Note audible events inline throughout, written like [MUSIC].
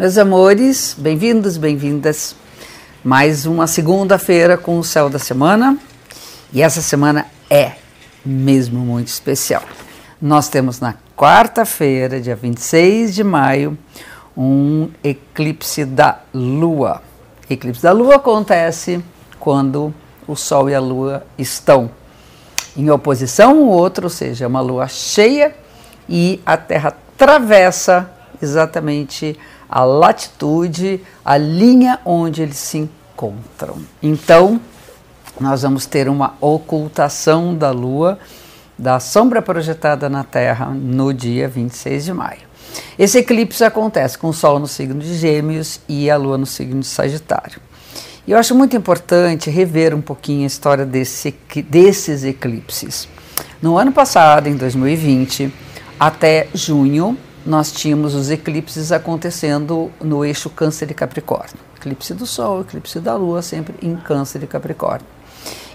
Meus amores, bem-vindos, bem-vindas. Mais uma segunda-feira com o céu da semana. E essa semana é mesmo muito especial. Nós temos na quarta-feira, dia 26 de maio, um eclipse da Lua. Eclipse da Lua acontece quando o Sol e a Lua estão em oposição um ao outro, ou seja, uma lua cheia e a Terra atravessa exatamente a latitude, a linha onde eles se encontram. Então, nós vamos ter uma ocultação da Lua, da sombra projetada na Terra, no dia 26 de maio. Esse eclipse acontece com o Sol no signo de Gêmeos e a Lua no signo de Sagitário. E eu acho muito importante rever um pouquinho a história desse, desses eclipses. No ano passado, em 2020, até junho, nós tínhamos os eclipses acontecendo no eixo Câncer e Capricórnio. Eclipse do Sol, eclipse da Lua, sempre em Câncer e Capricórnio.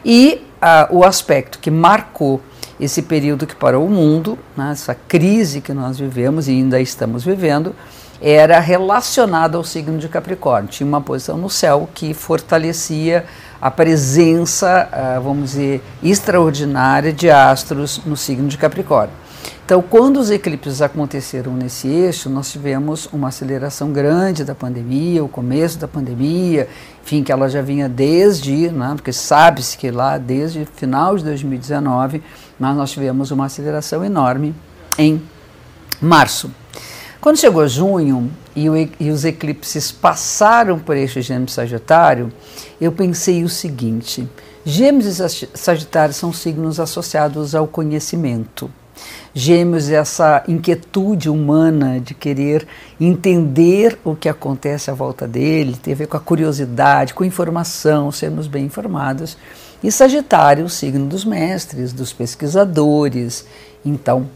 E uh, o aspecto que marcou esse período que parou o mundo, né, essa crise que nós vivemos e ainda estamos vivendo, era relacionado ao signo de Capricórnio. Tinha uma posição no céu que fortalecia a presença, uh, vamos dizer, extraordinária de astros no signo de Capricórnio. Então, quando os eclipses aconteceram nesse eixo, nós tivemos uma aceleração grande da pandemia, o começo da pandemia, enfim, que ela já vinha desde, né, porque sabe-se que lá desde final de 2019, nós, nós tivemos uma aceleração enorme em março. Quando chegou junho e, o, e os eclipses passaram por eixo Gêmeos Sagitário, eu pensei o seguinte: Gêmeos e Sagitário são signos associados ao conhecimento. Gêmeos, essa inquietude humana de querer entender o que acontece à volta dele, tem a ver com a curiosidade, com informação, sermos bem informados. E Sagitário, o signo dos mestres, dos pesquisadores, então,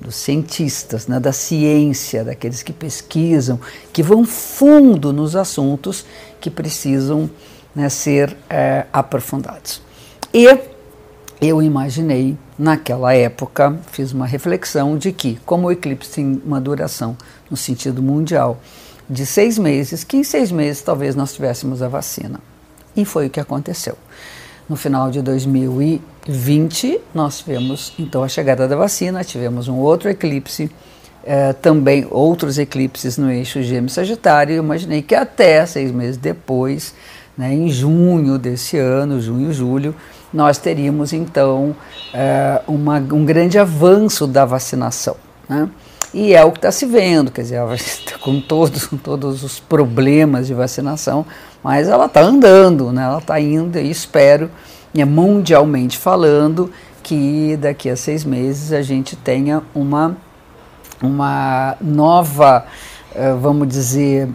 dos cientistas, né, da ciência, daqueles que pesquisam, que vão fundo nos assuntos que precisam né, ser é, aprofundados. E eu imaginei, naquela época, fiz uma reflexão de que, como o eclipse tem uma duração no sentido mundial de seis meses, que em seis meses talvez nós tivéssemos a vacina. E foi o que aconteceu. No final de 2020, nós tivemos então a chegada da vacina, tivemos um outro eclipse, eh, também outros eclipses no eixo Gêmeo-Sagitário. Eu imaginei que até seis meses depois, né, em junho desse ano, junho, julho, nós teríamos então é, uma, um grande avanço da vacinação. Né? E é o que está se vendo, quer dizer, [LAUGHS] com todos, com todos os problemas de vacinação, mas ela está andando, né? ela está indo e espero, né, mundialmente falando, que daqui a seis meses a gente tenha uma, uma nova, eh, vamos dizer,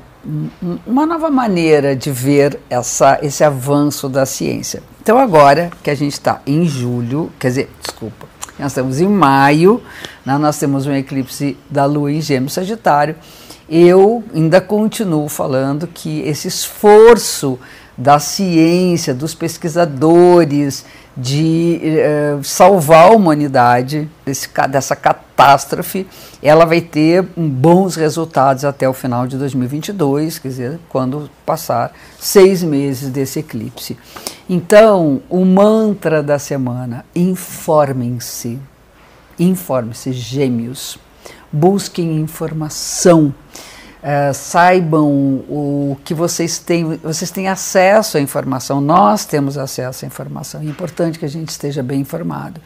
uma nova maneira de ver essa, esse avanço da ciência. Então, agora que a gente está em julho, quer dizer, desculpa, nós estamos em maio, né, nós temos um eclipse da Lua em Gêmeos Sagitário. Eu ainda continuo falando que esse esforço da ciência, dos pesquisadores, de eh, salvar a humanidade desse, dessa catástrofe, ela vai ter bons resultados até o final de 2022, quer dizer, quando passar seis meses desse eclipse. Então, o mantra da semana: informem-se, informem-se, gêmeos, busquem informação. Uh, saibam o que vocês têm, vocês têm acesso à informação, nós temos acesso à informação, é importante que a gente esteja bem informado.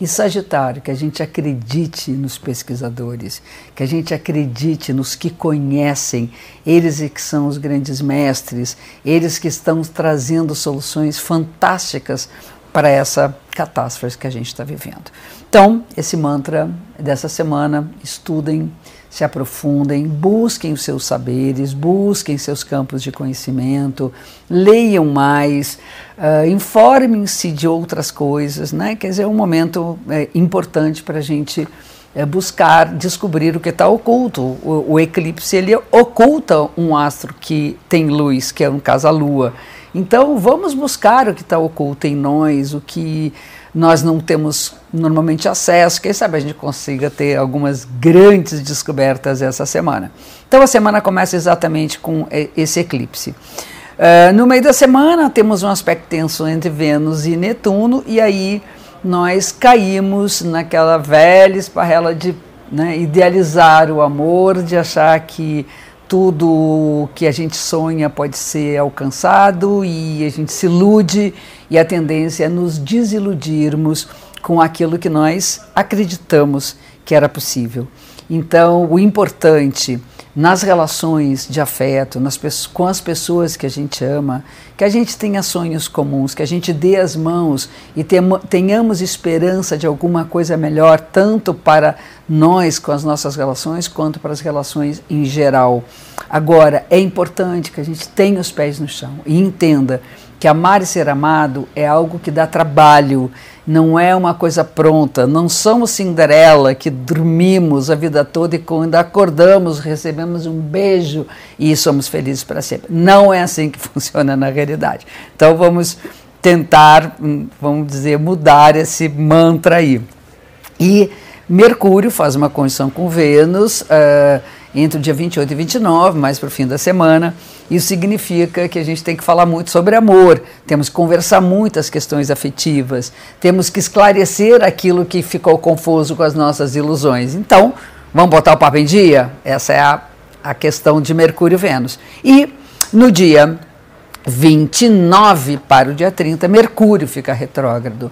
E Sagitário, que a gente acredite nos pesquisadores, que a gente acredite nos que conhecem, eles é que são os grandes mestres, eles que estão trazendo soluções fantásticas para essa catástrofe que a gente está vivendo. Então, esse mantra dessa semana, estudem se aprofundem, busquem os seus saberes, busquem seus campos de conhecimento, leiam mais, uh, informem-se de outras coisas, né? Quer dizer, é um momento é, importante para a gente é, buscar descobrir o que está oculto. O, o, eclipse ele oculta um astro que tem luz, que é no caso a Lua. Então vamos buscar o que está oculto em nós, o que nós não temos normalmente acesso. Quem sabe a gente consiga ter algumas grandes descobertas essa semana. Então a semana começa exatamente com esse eclipse. Uh, no meio da semana temos um aspecto tenso entre Vênus e Netuno, e aí nós caímos naquela velha esparrela de né, idealizar o amor, de achar que tudo que a gente sonha pode ser alcançado e a gente se ilude, e a tendência é nos desiludirmos com aquilo que nós acreditamos que era possível. Então, o importante nas relações de afeto, nas, com as pessoas que a gente ama, que a gente tenha sonhos comuns, que a gente dê as mãos e tenhamos esperança de alguma coisa melhor, tanto para nós com as nossas relações, quanto para as relações em geral. Agora, é importante que a gente tenha os pés no chão e entenda que amar e ser amado é algo que dá trabalho, não é uma coisa pronta. Não somos Cinderela que dormimos a vida toda e quando acordamos recebemos um beijo e somos felizes para sempre. Não é assim que [LAUGHS] funciona na realidade. Então vamos tentar, hum, vamos dizer, mudar esse mantra aí. E Mercúrio faz uma conjunção com Vênus. Uh, entre o dia 28 e 29, mais para o fim da semana. Isso significa que a gente tem que falar muito sobre amor, temos que conversar muito as questões afetivas, temos que esclarecer aquilo que ficou confuso com as nossas ilusões. Então, vamos botar o papo em dia? Essa é a, a questão de Mercúrio e Vênus. E no dia 29 para o dia 30, Mercúrio fica retrógrado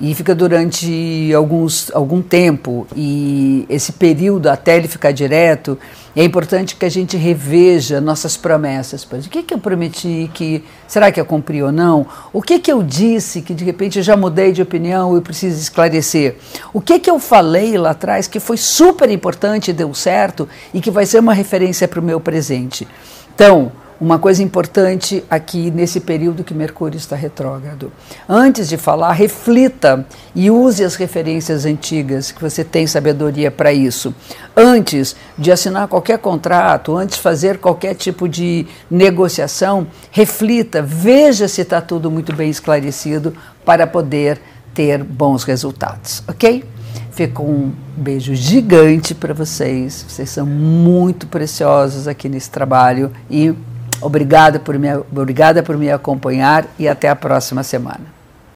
e fica durante alguns, algum tempo e esse período até ele ficar direto é importante que a gente reveja nossas promessas. O que, que eu prometi que será que eu cumpri ou não? O que, que eu disse que de repente já mudei de opinião e preciso esclarecer? O que, que eu falei lá atrás que foi super importante deu certo e que vai ser uma referência para o meu presente? Então, uma coisa importante aqui nesse período que Mercúrio está retrógrado. Antes de falar, reflita e use as referências antigas, que você tem sabedoria para isso. Antes de assinar qualquer contrato, antes de fazer qualquer tipo de negociação, reflita, veja se está tudo muito bem esclarecido para poder ter bons resultados, ok? Fica um beijo gigante para vocês. Vocês são muito preciosos aqui nesse trabalho e Obrigada por me, obrigada por me acompanhar e até a próxima semana.